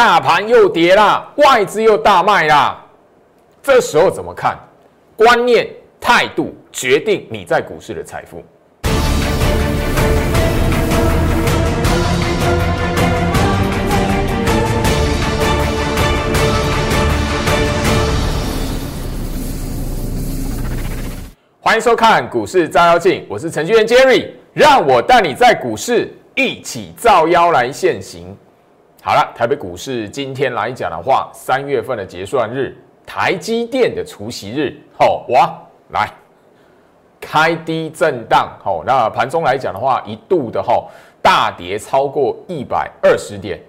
大盘又跌啦，外资又大卖啦，这时候怎么看？观念、态度决定你在股市的财富。欢迎收看《股市照妖镜》，我是程序员 Jerry，让我带你在股市一起照妖来现行。好了，台北股市今天来讲的话，三月份的结算日，台积电的除夕日，好哇，来开低震荡，好，那盘中来讲的话，一度的哈大跌超过一百二十点，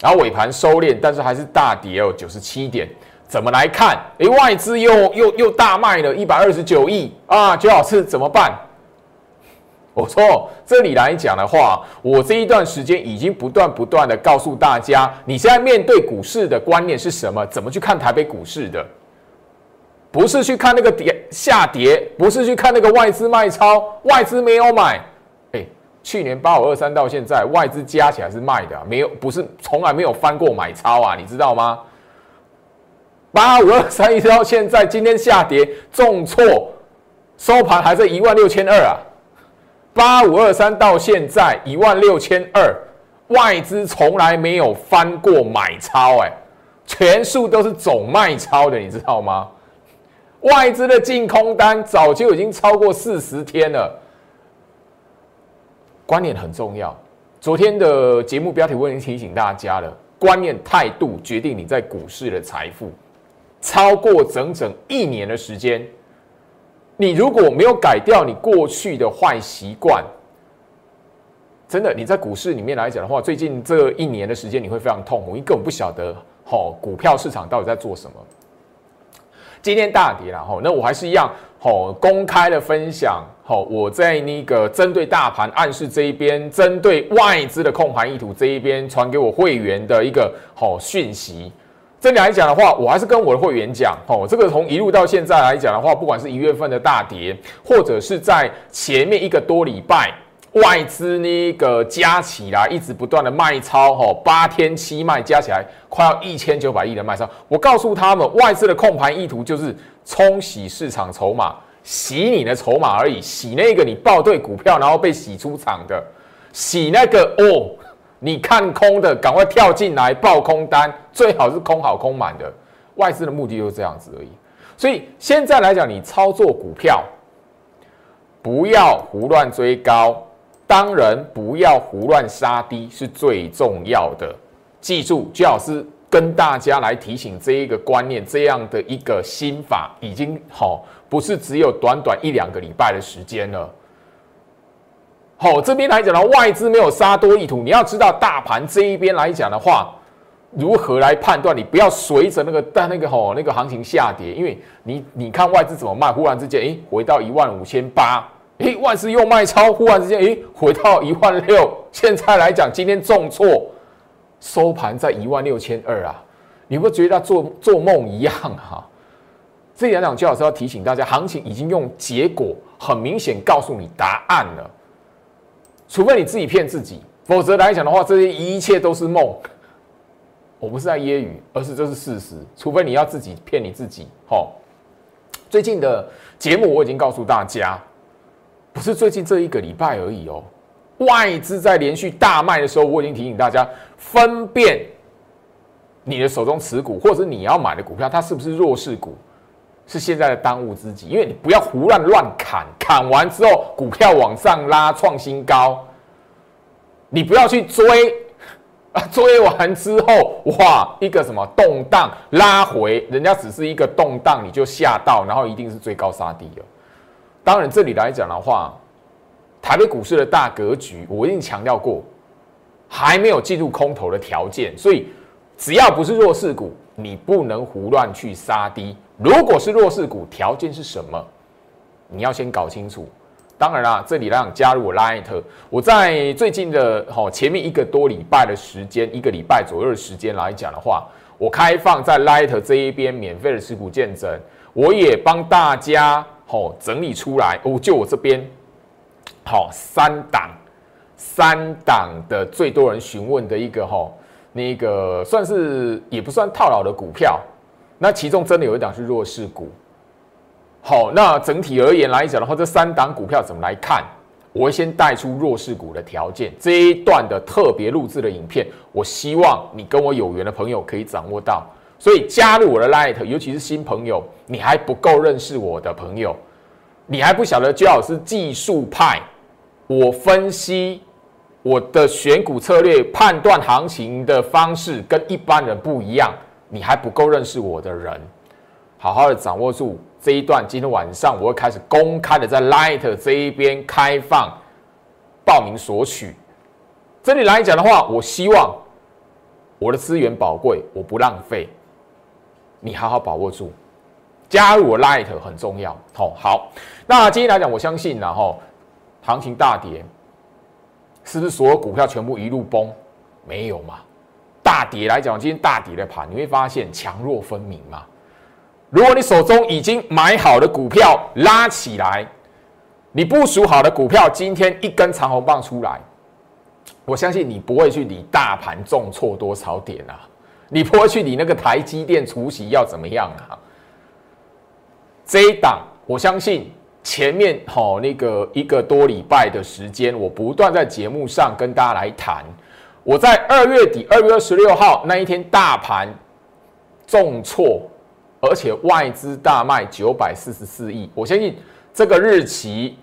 然后尾盘收敛，但是还是大跌哦九十七点。怎么来看？诶，外资又又又大卖了一百二十九亿啊！周老师怎么办？我说这里来讲的话，我这一段时间已经不断不断的告诉大家，你现在面对股市的观念是什么？怎么去看台北股市的？不是去看那个跌下跌，不是去看那个外资卖超，外资没有买。诶，去年八五二三到现在，外资加起来是卖的，没有不是从来没有翻过买超啊，你知道吗？八五二三一直到现在，今天下跌重挫，收盘还在一万六千二啊！八五二三到现在一万六千二，外资从来没有翻过买超，哎，全数都是总卖超的，你知道吗？外资的净空单早就已经超过四十天了。观念很重要，昨天的节目标题我已经提醒大家了，观念态度决定你在股市的财富。超过整整一年的时间，你如果没有改掉你过去的坏习惯，真的你在股市里面来讲的话，最近这一年的时间你会非常痛苦，你根本不晓得吼股票市场到底在做什么。今天大跌了哈，那我还是一样吼公开的分享吼我在那个针对大盘暗示这一边，针对外资的控盘意图这一边传给我会员的一个好讯息。这里来讲的话，我还是跟我的会员讲，哦，这个从一路到现在来讲的话，不管是一月份的大跌，或者是在前面一个多礼拜外资那个加起来一直不断的卖超，哈，八天七卖加起来快要一千九百亿的卖超，我告诉他们，外资的控盘意图就是冲洗市场筹码，洗你的筹码而已，洗那个你报对股票然后被洗出场的，洗那个哦。你看空的，赶快跳进来报空单，最好是空好空满的。外资的目的就是这样子而已。所以现在来讲，你操作股票，不要胡乱追高，当然不要胡乱杀低，是最重要的。记住，姜老师跟大家来提醒这一个观念，这样的一个心法，已经好，不是只有短短一两个礼拜的时间了。好，这边来讲呢，外资没有杀多意图。你要知道，大盘这一边来讲的话，如何来判断？你不要随着那个但那个吼那个行情下跌，因为你你看外资怎么卖，忽然之间，诶，回到一万五千八，诶，外资又卖超，忽然之间，诶，回到一万六。现在来讲，今天重挫，收盘在一万六千二啊，你会觉得做做梦一样哈？这两讲，就老师要提醒大家，行情已经用结果很明显告诉你答案了。除非你自己骗自己，否则来讲的话，这些一切都是梦。我不是在揶揄，而是这是事实。除非你要自己骗你自己。好，最近的节目我已经告诉大家，不是最近这一个礼拜而已哦。外资在连续大卖的时候，我已经提醒大家分辨你的手中持股，或者你要买的股票，它是不是弱势股。是现在的当务之急，因为你不要胡乱乱砍，砍完之后股票往上拉创新高，你不要去追！追完之后，哇，一个什么动荡拉回，人家只是一个动荡，你就吓到，然后一定是追高杀低了。当然，这里来讲的话，台北股市的大格局，我已经强调过，还没有进入空头的条件，所以只要不是弱势股，你不能胡乱去杀低。如果是弱势股，条件是什么？你要先搞清楚。当然啦，这里让加入我 Light，我在最近的哈前面一个多礼拜的时间，一个礼拜左右的时间来讲的话，我开放在 Light 这一边免费的持股见证，我也帮大家好整理出来。哦，就我这边好三档，三档的最多人询问的一个哈那个算是也不算套牢的股票，那其中真的有一档是弱势股。好，那整体而言来讲的话，这三档股票怎么来看？我会先带出弱势股的条件。这一段的特别录制的影片，我希望你跟我有缘的朋友可以掌握到。所以加入我的 Light，尤其是新朋友，你还不够认识我的朋友，你还不晓得焦老师技术派，我分析我的选股策略、判断行情的方式跟一般人不一样，你还不够认识我的人，好好的掌握住这一段。今天晚上我会开始公开的在 Light 这一边开放报名索取。这里来讲的话，我希望我的资源宝贵，我不浪费。你好好把握住，加入我 Light 很重要。好，好，那今天来讲，我相信然后行情大跌，是不是所有股票全部一路崩？没有嘛？大跌来讲，今天大跌的盘，你会发现强弱分明嘛？如果你手中已经买好的股票拉起来，你部署好的股票今天一根长红棒出来，我相信你不会去理大盘重挫多少点啊。你不会去理那个台积电除夕要怎么样啊？这一档，我相信前面好那个一个多礼拜的时间，我不断在节目上跟大家来谈。我在二月底二月二十六号那一天，大盘重挫，而且外资大卖九百四十四亿。我相信这个日期，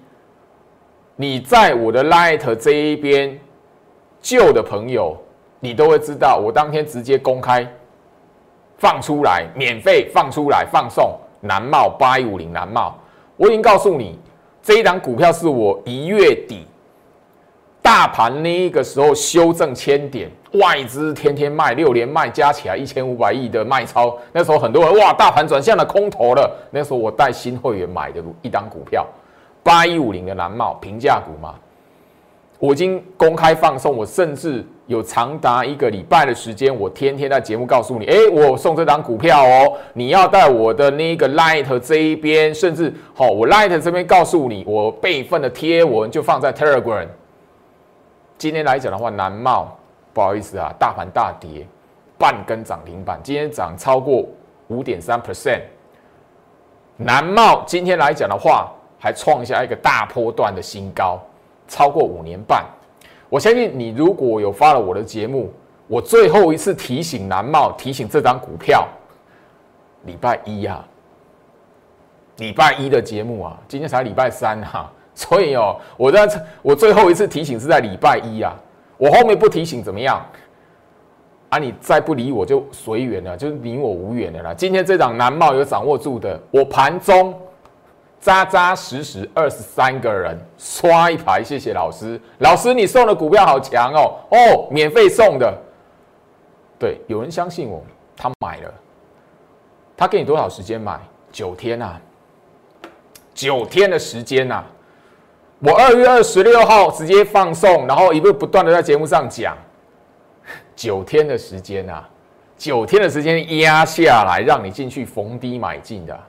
你在我的 Light 这一边旧的朋友。你都会知道，我当天直接公开放出来，免费放出来放送南茂八一五零南茂。我已经告诉你，这一档股票是我一月底大盘那个时候修正千点，外资天天卖六连卖，加起来一千五百亿的卖超。那时候很多人哇，大盘转向了空头了。那时候我带新会员买的一档股票八一五零的蓝帽平价股嘛，我已经公开放送，我甚至。有长达一个礼拜的时间，我天天在节目告诉你，哎，我送这张股票哦，你要在我的那个 Light 这一边，甚至好，我 Light 这边告诉你，我备份的贴文就放在 Telegram。今天来讲的话，南茂不好意思啊，大盘大跌，半根涨停板，今天涨超过五点三 percent。南茂今天来讲的话，还创下一个大波段的新高，超过五年半。我相信你，如果有发了我的节目，我最后一次提醒南茂，提醒这张股票，礼拜一啊，礼拜一的节目啊，今天才礼拜三哈，所以哦，我在我最后一次提醒是在礼拜一啊，我后面不提醒怎么样？啊，你再不理我就随缘了，就是你我无缘的啦。今天这档南茂有掌握住的，我盘中。扎扎实实二十三个人刷一排，谢谢老师。老师，你送的股票好强哦！哦，免费送的。对，有人相信我，他买了。他给你多少时间买？九天啊，九天的时间呐。我二月二十六号直接放送，然后一路不断的在节目上讲，九天的时间啊，九天的时间压下来，让你进去逢低买进的。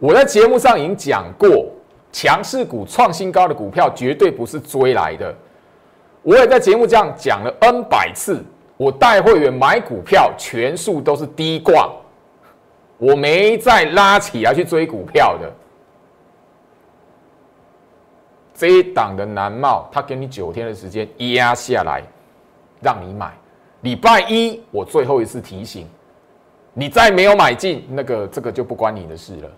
我在节目上已经讲过，强势股创新高的股票绝对不是追来的。我也在节目这样讲了 N 百次，我带会员买股票全数都是低挂，我没再拉起来去追股票的。这一档的南茂，他给你九天的时间压下来，让你买。礼拜一我最后一次提醒，你再没有买进，那个这个就不关你的事了。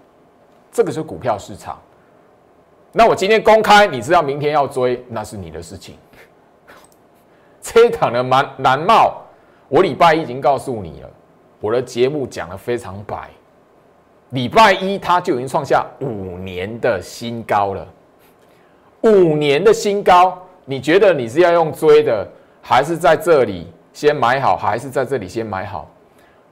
这个是股票市场，那我今天公开，你知道明天要追，那是你的事情。这一档的南南茂，我礼拜一已经告诉你了，我的节目讲的非常白。礼拜一它就已经创下五年的新高了，五年的新高，你觉得你是要用追的，还是在这里先买好，还是在这里先买好？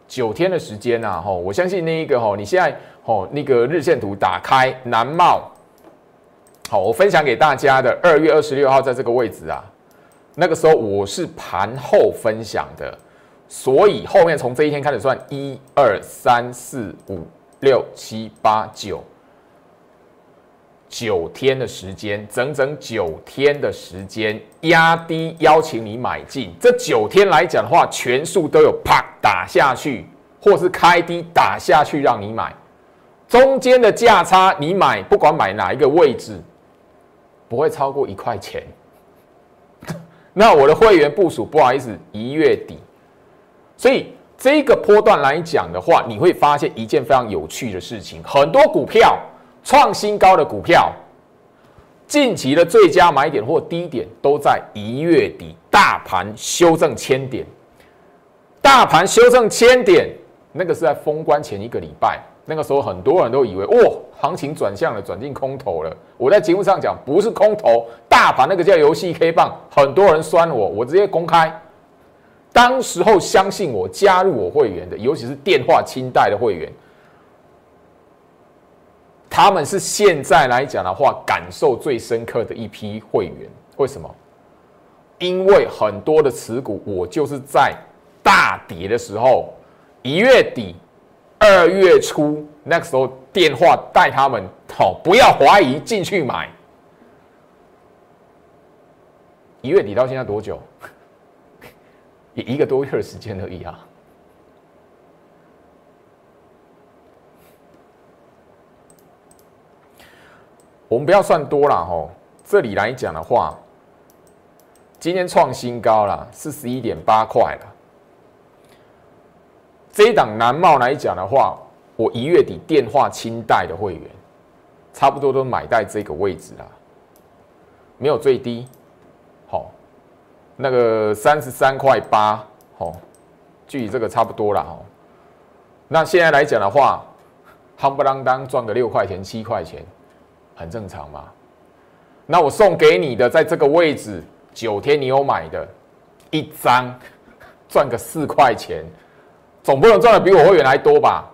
九天的时间呐，吼，我相信那一个吼，你现在。哦，那个日线图打开，南茂，好，我分享给大家的二月二十六号在这个位置啊，那个时候我是盘后分享的，所以后面从这一天开始算，一二三四五六七八九九天的时间，整整九天的时间，压低邀请你买进。这九天来讲的话，全数都有啪打下去，或是开低打下去让你买。中间的价差，你买不管买哪一个位置，不会超过一块钱。那我的会员部署，不好意思，一月底。所以这个波段来讲的话，你会发现一件非常有趣的事情，很多股票。创新高的股票，近期的最佳买点或低点都在一月底，大盘修正千点，大盘修正千点，那个是在封关前一个礼拜，那个时候很多人都以为，哇，行情转向了，转进空头了。我在节目上讲，不是空头，大盘那个叫游戏 K 棒，很多人酸我，我直接公开，当时候相信我，加入我会员的，尤其是电话清贷的会员。他们是现在来讲的话，感受最深刻的一批会员。为什么？因为很多的持股，我就是在大跌的时候，一月底、二月初那个时候电话带他们，好，不要怀疑，进去买。一月底到现在多久？也一个多月的时间而已啊。我们不要算多了吼，这里来讲的话，今天创新高了，四十一点八块了。这一档南茂来讲的话，我一月底电话清贷的会员，差不多都买在这个位置了，没有最低，好，那个三十三块八，好，距离这个差不多了哈。那现在来讲的话，夯不啷当赚个六块钱七块钱。很正常嘛，那我送给你的，在这个位置九天你有买的，一张赚个四块钱，总不能赚的比我会员还多吧？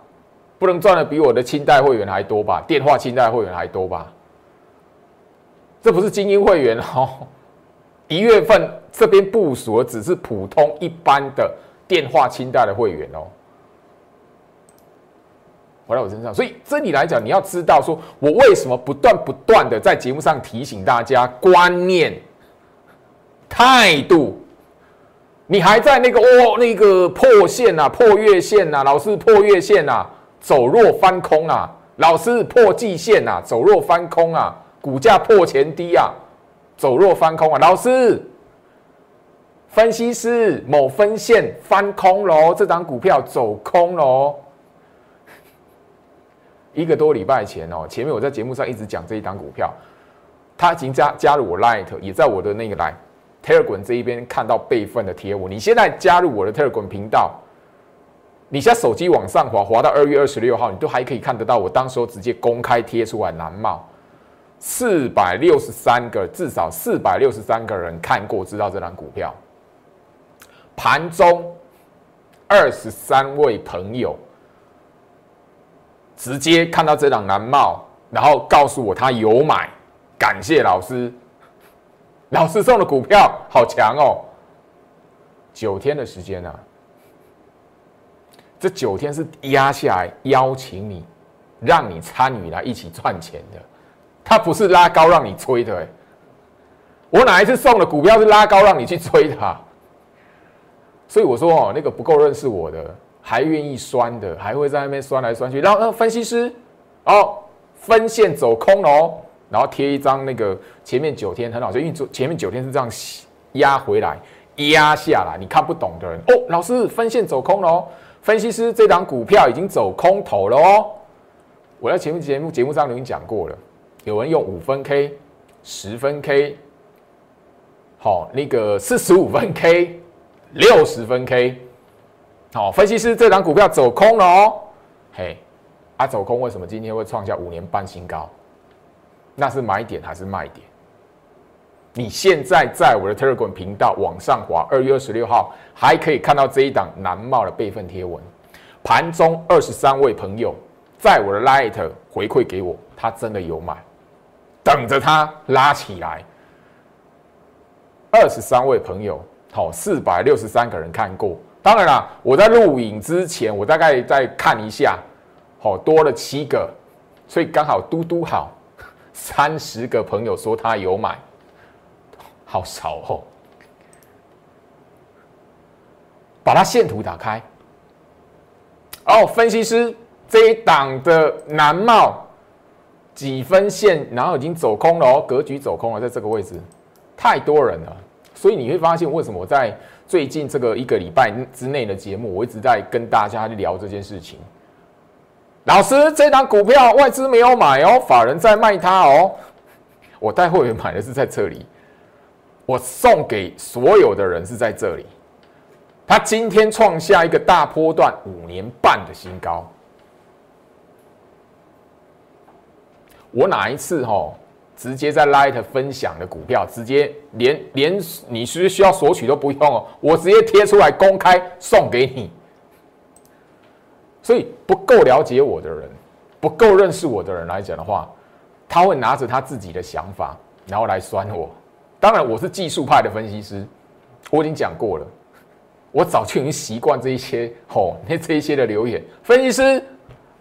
不能赚的比我的清代会员还多吧？电话清代会员还多吧？这不是精英会员哦，一月份这边部署的只是普通一般的电话清代的会员哦。回到我身上，所以这里来讲，你要知道，说我为什么不断不断的在节目上提醒大家观念、态度，你还在那个哦，那个破线呐、破月线呐，老是破月线呐，走弱翻空啊，老是破季线呐，走弱翻空啊，股价破前低啊，走弱翻空啊，老师，分析师某分线翻空喽，这张股票走空喽。一个多礼拜前哦，前面我在节目上一直讲这一档股票，他已经加加入我 Light，也在我的那个来 Telegram 这一边看到备份的贴文。你现在加入我的 Telegram 频道，你现在手机往上滑，滑到二月二十六号，你都还可以看得到。我当时候直接公开贴出来，蓝帽四百六十三个，至少四百六十三个人看过，知道这档股票。盘中二十三位朋友。直接看到这档蓝帽，然后告诉我他有买，感谢老师。老师送的股票好强哦，九天的时间啊，这九天是压下来邀请你，让你参与来一起赚钱的，他不是拉高让你追的。我哪一次送的股票是拉高让你去追的？所以我说哦，那个不够认识我的。还愿意酸的，还会在那边酸来酸去。然后，分析师，哦，分线走空哦，然后贴一张那个前面九天很好，因为前面九天是这样压回来、压下来，你看不懂的人哦，老师分线走空了哦，分析师这张股票已经走空头了哦。我在前面节目节目上已经讲过了，有人用五分 K、十分 K，好，那个四十五分 K、六十分 K。好，分析师，这档股票走空了哦，嘿，啊，走空为什么今天会创下五年半新高？那是买点还是卖点？你现在在我的 Telegram 频道往上滑，二月二十六号还可以看到这一档南茂的备份贴文。盘中二十三位朋友在我的 Light 回馈给我，他真的有买，等着他拉起来。二十三位朋友，好，四百六十三个人看过。当然啦，我在录影之前，我大概再看一下，好多了七个，所以刚好嘟嘟好，三十个朋友说他有买，好少哦。把它线图打开，哦，分析师这一档的南茂几分线，然后已经走空了哦，格局走空了，在这个位置，太多人了，所以你会发现为什么我在最近这个一个礼拜之内的节目，我一直在跟大家聊这件事情。老师，这档股票外资没有买哦，法人在卖它哦，我带会员买的是在这里，我送给所有的人是在这里。它今天创下一个大波段五年半的新高。我哪一次哈直接在 Light 分享的股票，直接连连你是需要索取都不用哦，我直接贴出来公开送给你。所以不够了解我的人，不够认识我的人来讲的话，他会拿着他自己的想法，然后来酸我。当然，我是技术派的分析师，我已经讲过了。我早就已经习惯这一些吼，那这一些的留言。分析师，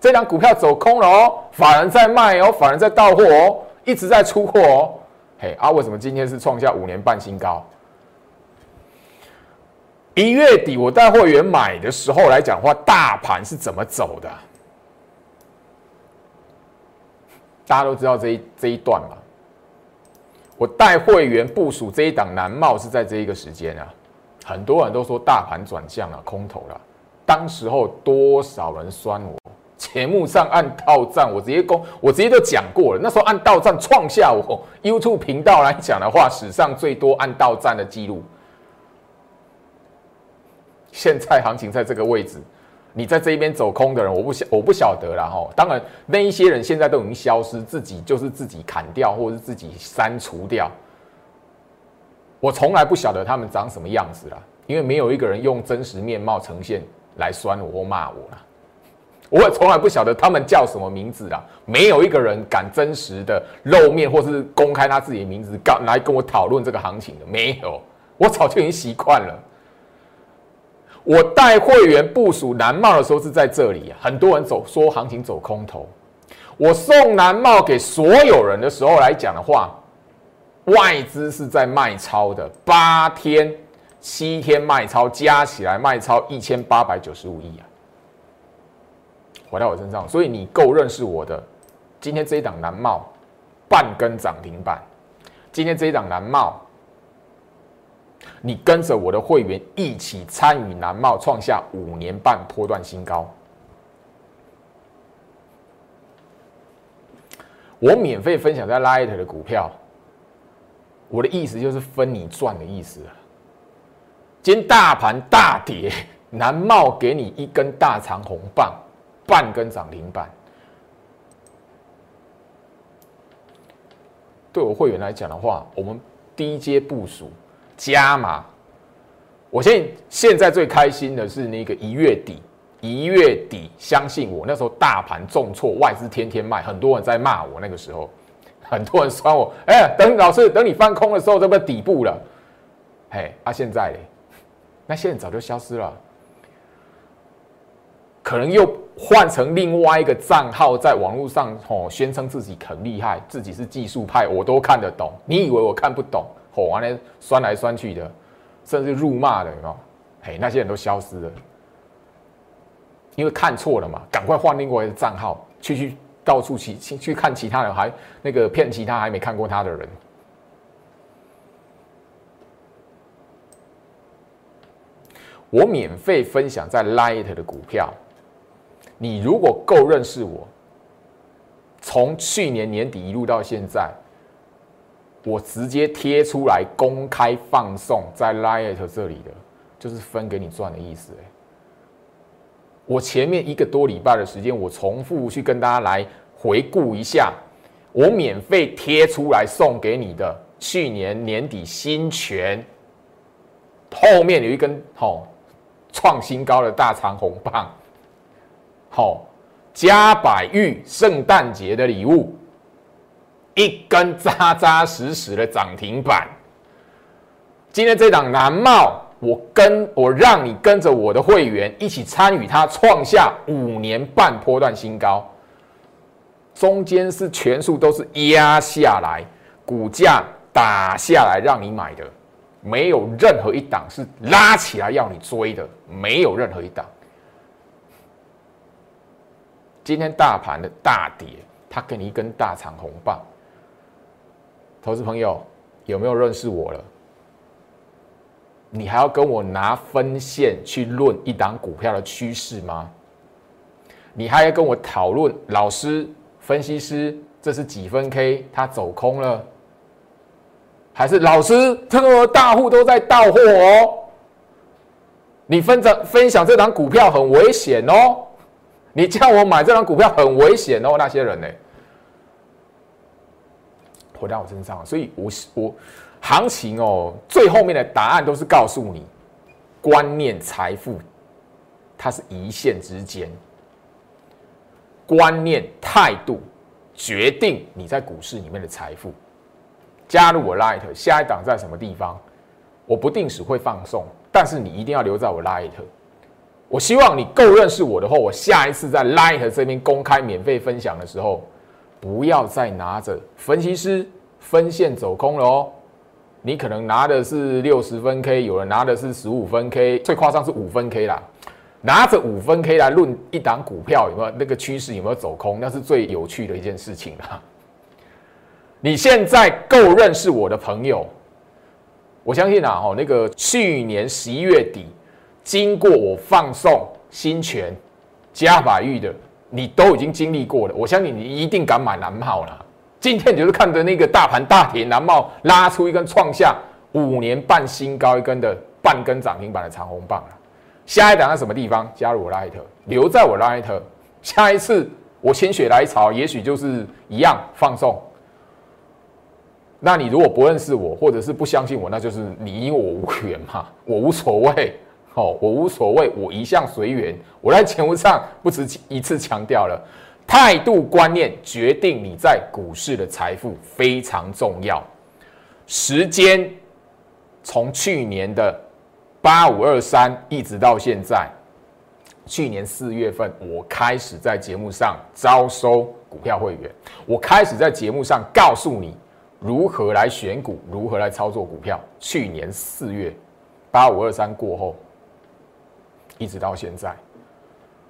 这张股票走空了哦，法人在卖哦，法人在到货哦，一直在出货哦。嘿啊，为什么今天是创下五年半新高？一月底我带会员买的时候来讲话，大盘是怎么走的？大家都知道这一这一段嘛。我带会员部署这一档南茂是在这一个时间啊。很多人都说大盘转向了，空头了。当时候多少人酸我？节目上按到站，我直接公，我直接都讲过了。那时候按到站创下我 YouTube 频道来讲的话，史上最多按到站的记录。现在行情在这个位置，你在这一边走空的人，我不晓我不晓得了哈。当然，那一些人现在都已经消失，自己就是自己砍掉，或者是自己删除掉。我从来不晓得他们长什么样子啦，因为没有一个人用真实面貌呈现来酸我或骂我啦。我也从来不晓得他们叫什么名字啦，没有一个人敢真实的露面或是公开他自己的名字，敢来跟我讨论这个行情的，没有。我早就已经习惯了。我带会员部署南茂的时候是在这里，很多人走说行情走空头，我送南茂给所有人的时候来讲的话。外资是在卖超的，八天、七天卖超加起来卖超一千八百九十五亿啊！回到我身上，所以你够认识我的。今天这一档南茂半根涨停板，今天这一档南茂，你跟着我的会员一起参与南茂创下五年半波段新高，我免费分享在 Light 的股票。我的意思就是分你赚的意思！今天大盘大跌，南茂给你一根大长红棒，半根涨停板。对我会员来讲的话，我们低阶部署加码。我现现在最开心的是那个一月底，一月底，相信我，那时候大盘重挫，外资天天卖，很多人在骂我那个时候。很多人酸我，哎，等老师，等你翻空的时候，这不底部了？嘿，啊，现在嘞，那现在早就消失了，可能又换成另外一个账号，在网络上吼宣称自己很厉害，自己是技术派，我都看得懂。你以为我看不懂？吼，完了酸来酸去的，甚至辱骂的，有嘿，那些人都消失了，因为看错了嘛，赶快换另外一个账号去去。到处去去去看其他人，还那个骗其他还没看过他的人。我免费分享在 Light 的股票，你如果够认识我，从去年年底一路到现在，我直接贴出来公开放送在 Light 这里的，就是分给你赚的意思。哎。我前面一个多礼拜的时间，我重复去跟大家来回顾一下，我免费贴出来送给你的去年年底新权后面有一根好创新高的大长红棒，好加百玉圣诞节的礼物，一根扎扎实实的涨停板。今天这档南茂。我跟我让你跟着我的会员一起参与，它创下五年半波段新高。中间是全数都是压下来，股价打下来让你买的，没有任何一档是拉起来要你追的，没有任何一档。今天大盘的大跌，它给你一根大长红棒。投资朋友有没有认识我了？你还要跟我拿分线去论一档股票的趋势吗？你还要跟我讨论老师、分析师这是几分 K？它走空了，还是老师这个大户都在到货哦？你分享分享这档股票很危险哦，你叫我买这档股票很危险哦，那些人呢？回到我身上，所以我我行情哦，最后面的答案都是告诉你，观念、财富，它是一线之间，观念、态度决定你在股市里面的财富。加入我 Light，下一档在什么地方？我不定时会放送，但是你一定要留在我 Light。我希望你够认识我的话，我下一次在 Light 这边公开免费分享的时候。不要再拿着分析师分线走空了哦，你可能拿的是六十分 K，有人拿的是十五分 K，最夸张是五分 K 啦。拿着五分 K 来论一档股票有没有那个趋势有没有走空，那是最有趣的一件事情啦。你现在够认识我的朋友，我相信啊，哦，那个去年十一月底经过我放送新权加法玉的。你都已经经历过了，我相信你一定敢买蓝帽了。今天你就是看着那个大盘大跌，蓝帽拉出一根创下五年半新高一根的半根涨停板的长红棒。下一档在什么地方？加入我 Light，留在我 Light。下一次我心血来潮，也许就是一样放送。那你如果不认识我，或者是不相信我，那就是你我无缘嘛，我无所谓。哦，我无所谓，我一向随缘。我在节目上不止一次强调了，态度观念决定你在股市的财富非常重要。时间从去年的八五二三一直到现在，去年四月份我开始在节目上招收股票会员，我开始在节目上告诉你如何来选股，如何来操作股票。去年四月八五二三过后。一直到现在，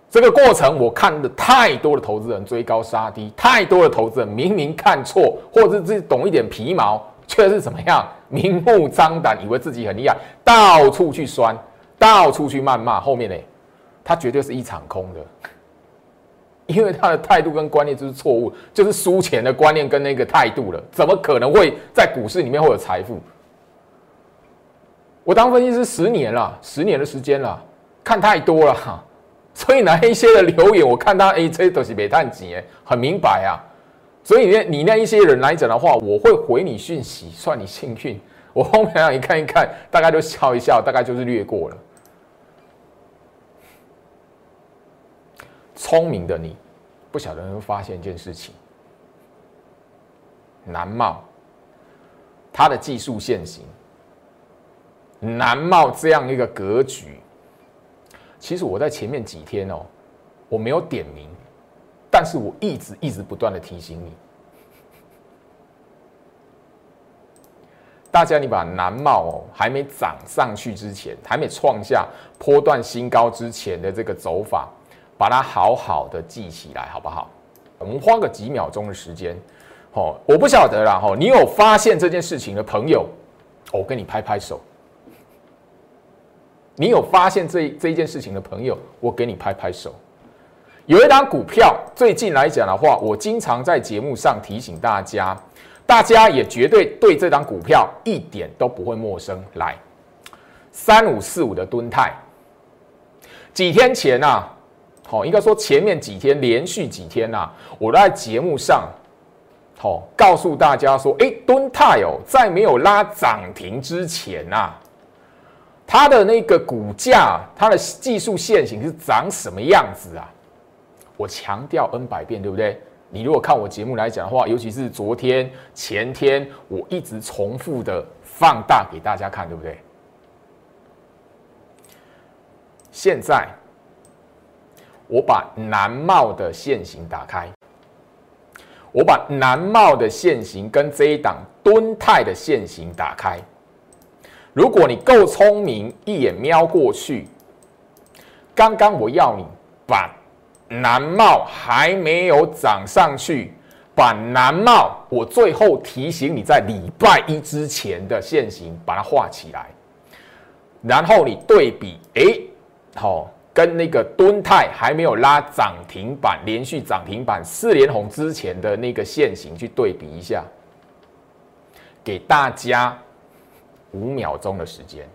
这个过程我看的太多的投资人追高杀低，太多的投资人明明看错，或者自己懂一点皮毛，却是怎么样明目张胆以为自己很厉害，到处去酸，到处去谩骂，后面呢，他绝对是一场空的，因为他的态度跟观念就是错误，就是输钱的观念跟那个态度了，怎么可能会在股市里面会有财富？我当分析师十年了，十年的时间了。看太多了哈，所以那一些的留言，我看他哎，这都是煤炭级哎，很明白啊。所以那你那一些人来讲的话，我会回你讯息，算你幸运。我后面让你看一看，大概就笑一笑，大概就是略过了。聪明的你，不晓得能发现一件事情：南茂，它的技术线型，南茂这样一个格局。其实我在前面几天哦，我没有点名，但是我一直一直不断的提醒你，大家你把南茂哦还没涨上去之前，还没创下波段新高之前的这个走法，把它好好的记起来，好不好？我们花个几秒钟的时间，哦，我不晓得啦，哈，你有发现这件事情的朋友，我跟你拍拍手。你有发现这这一件事情的朋友，我给你拍拍手。有一档股票，最近来讲的话，我经常在节目上提醒大家，大家也绝对对这档股票一点都不会陌生。来，三五四五的吨泰，几天前呐，好，应该说前面几天连续几天呐，我在节目上，好，告诉大家说，哎，吨泰哦，在没有拉涨停之前呐。它的那个股价，它的技术线型是长什么样子啊？我强调 N 百遍，对不对？你如果看我节目来讲的话，尤其是昨天、前天，我一直重复的放大给大家看，对不对？现在我把南茂的线型打开，我把南茂的线型跟这一档敦泰的线型打开。如果你够聪明，一眼瞄过去，刚刚我要你把南茂还没有涨上去，把南茂我最后提醒你在礼拜一之前的线型把它画起来，然后你对比，哎，好。跟那个敦泰还没有拉涨停板，连续涨停板四连红之前的那个线型去对比一下，给大家五秒钟的时间，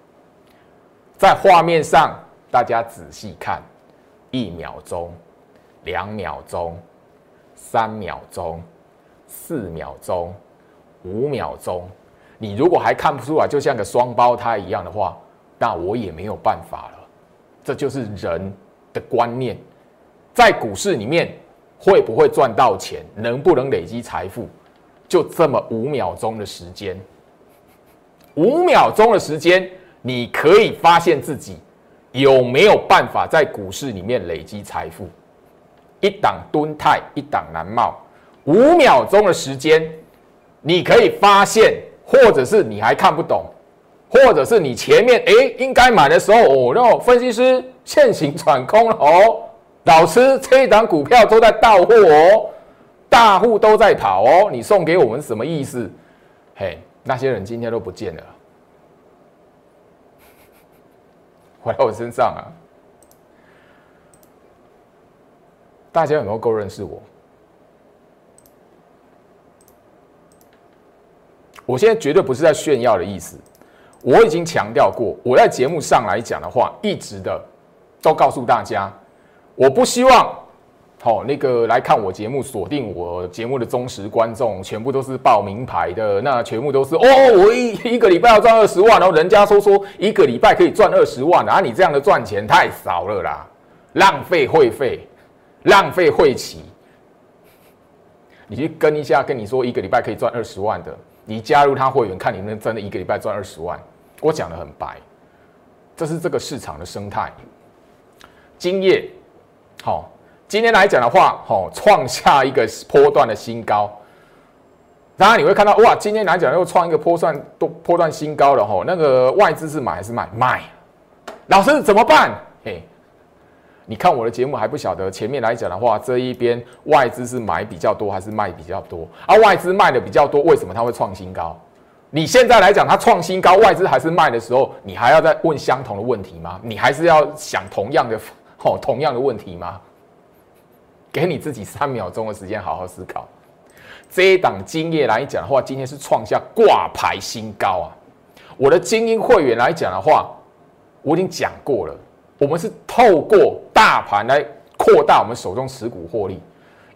在画面上大家仔细看，一秒钟、两秒钟、三秒钟、四秒钟、五秒钟，你如果还看不出来，就像个双胞胎一样的话，那我也没有办法了。这就是人的观念，在股市里面会不会赚到钱，能不能累积财富，就这么五秒钟的时间，五秒钟的时间，你可以发现自己有没有办法在股市里面累积财富。一档蹲泰，一档南茂，五秒钟的时间，你可以发现，或者是你还看不懂。或者是你前面哎应该买的时候哦，那分析师现行转空了哦，老师这一档股票都在到货哦，大户都在跑哦，你送给我们什么意思？嘿，那些人今天都不见了，回到我身上啊！大家有没有够认识我？我现在绝对不是在炫耀的意思。我已经强调过，我在节目上来讲的话，一直的都告诉大家，我不希望，好那个来看我节目锁定我节目的忠实观众，全部都是报名牌的，那全部都是哦，我一一个礼拜要赚二十万，然后人家说说一个礼拜可以赚二十万，啊，你这样的赚钱太少了啦，浪费会费，浪费会期，你去跟一下，跟你说一个礼拜可以赚二十万的，你加入他会员，看你能真的一个礼拜赚二十万。我讲的很白，这是这个市场的生态。今夜，好，今天来讲的话，好，创下一个波段的新高。当然你会看到，哇，今天来讲又创一个波段多波段新高了，吼，那个外资是买还是卖？卖。老师怎么办？嘿，你看我的节目还不晓得，前面来讲的话，这一边外资是买比较多还是卖比较多？而外资卖的比较多，为什么它会创新高？你现在来讲，它创新高，外资还是卖的时候，你还要再问相同的问题吗？你还是要想同样的，哦，同样的问题吗？给你自己三秒钟的时间，好好思考。这一档今夜来讲的话，今天是创下挂牌新高啊！我的精英会员来讲的话，我已经讲过了，我们是透过大盘来扩大我们手中持股获利。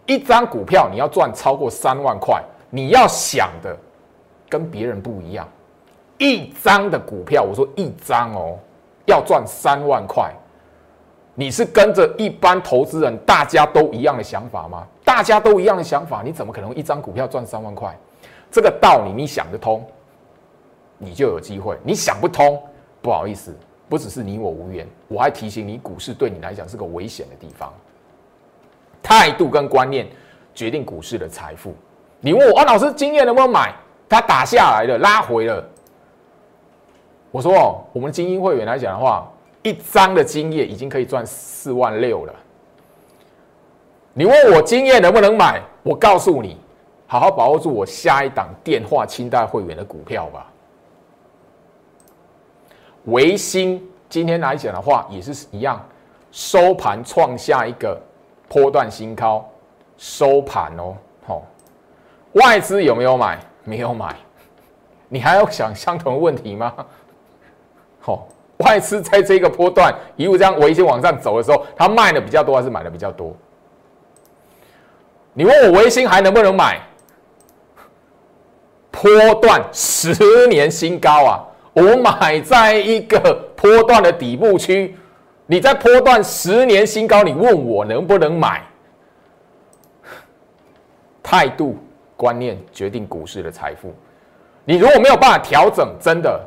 一张股票你要赚超过三万块，你要想的。跟别人不一样，一张的股票，我说一张哦，要赚三万块，你是跟着一般投资人大家都一样的想法吗？大家都一样的想法，你怎么可能一张股票赚三万块？这个道理你想得通，你就有机会；你想不通，不好意思，不只是你我无缘，我还提醒你，股市对你来讲是个危险的地方。态度跟观念决定股市的财富。你问我，安老师，经验能不能买？他打下来了，拉回了。我说哦，我们精英会员来讲的话，一张的经验已经可以赚四万六了。你问我经验能不能买？我告诉你，好好把握住我下一档电话清代会员的股票吧。维新今天来讲的话，也是一样，收盘创下一个波段新高，收盘哦，好，外资有没有买？没有买，你还要想相同的问题吗？好，外资在这个波段一路这样维新往上走的时候，它卖的比较多还是买的比较多？你问我维新还能不能买？波段十年新高啊！我买在一个波段的底部区，你在波段十年新高，你问我能不能买？态度。观念决定股市的财富。你如果没有办法调整，真的，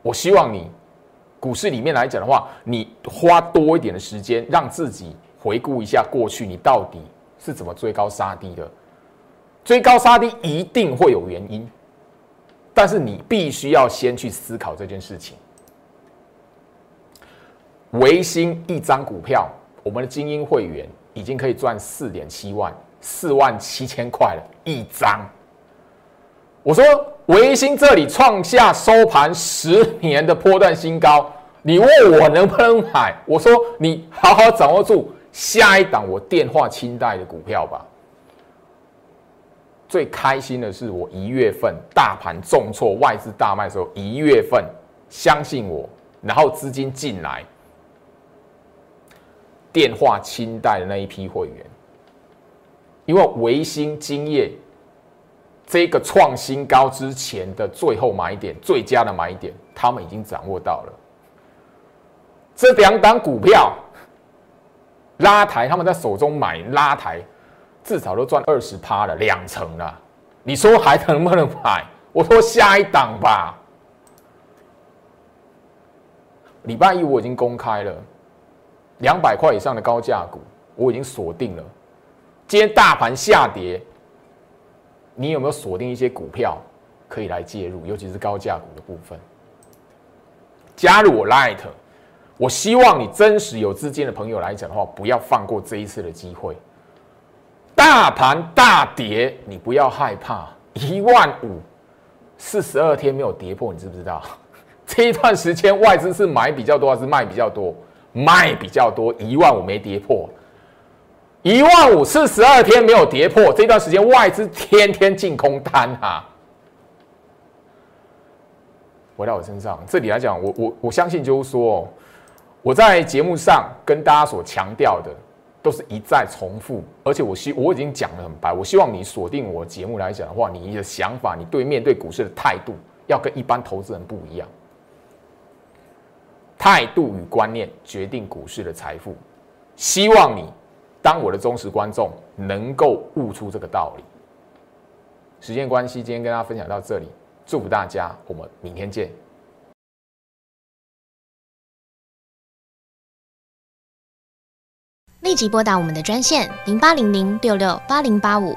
我希望你股市里面来讲的话，你花多一点的时间，让自己回顾一下过去，你到底是怎么追高杀低的。追高杀低一定会有原因，但是你必须要先去思考这件事情。维新一张股票，我们的精英会员已经可以赚四点七万，四万七千块了一张。我说维新这里创下收盘十年的波段新高，你问我能不能买？我说你好好掌握住下一档我电话清代的股票吧。最开心的是我一月份大盘重挫，外资大卖的时候，一月份相信我，然后资金进来。电话清代的那一批会员，因为维新金业这个创新高之前的最后买点、最佳的买点，他们已经掌握到了。这两档股票拉抬，他们在手中买拉抬，至少都赚二十趴了，两成了。你说还能不能买？我说下一档吧。礼拜一我已经公开了。两百块以上的高价股，我已经锁定了。今天大盘下跌，你有没有锁定一些股票可以来介入？尤其是高价股的部分。加入我 Light，我希望你真实有资金的朋友来讲的话，不要放过这一次的机会。大盘大跌，你不要害怕。一万五，四十二天没有跌破，你知不知道？这一段时间外资是买比较多还是卖比较多？卖比较多，一万五没跌破，一万五四十二天没有跌破，这段时间外资天天进空单哈。回到我身上，这里来讲，我我我相信就是说，我在节目上跟大家所强调的，都是一再重复，而且我希我已经讲的很白，我希望你锁定我节目来讲的话，你的想法，你对面对股市的态度，要跟一般投资人不一样。态度与观念决定股市的财富，希望你当我的忠实观众，能够悟出这个道理。时间关系，今天跟大家分享到这里，祝福大家，我们明天见。立即拨打我们的专线零八零零六六八零八五。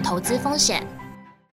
投资风险。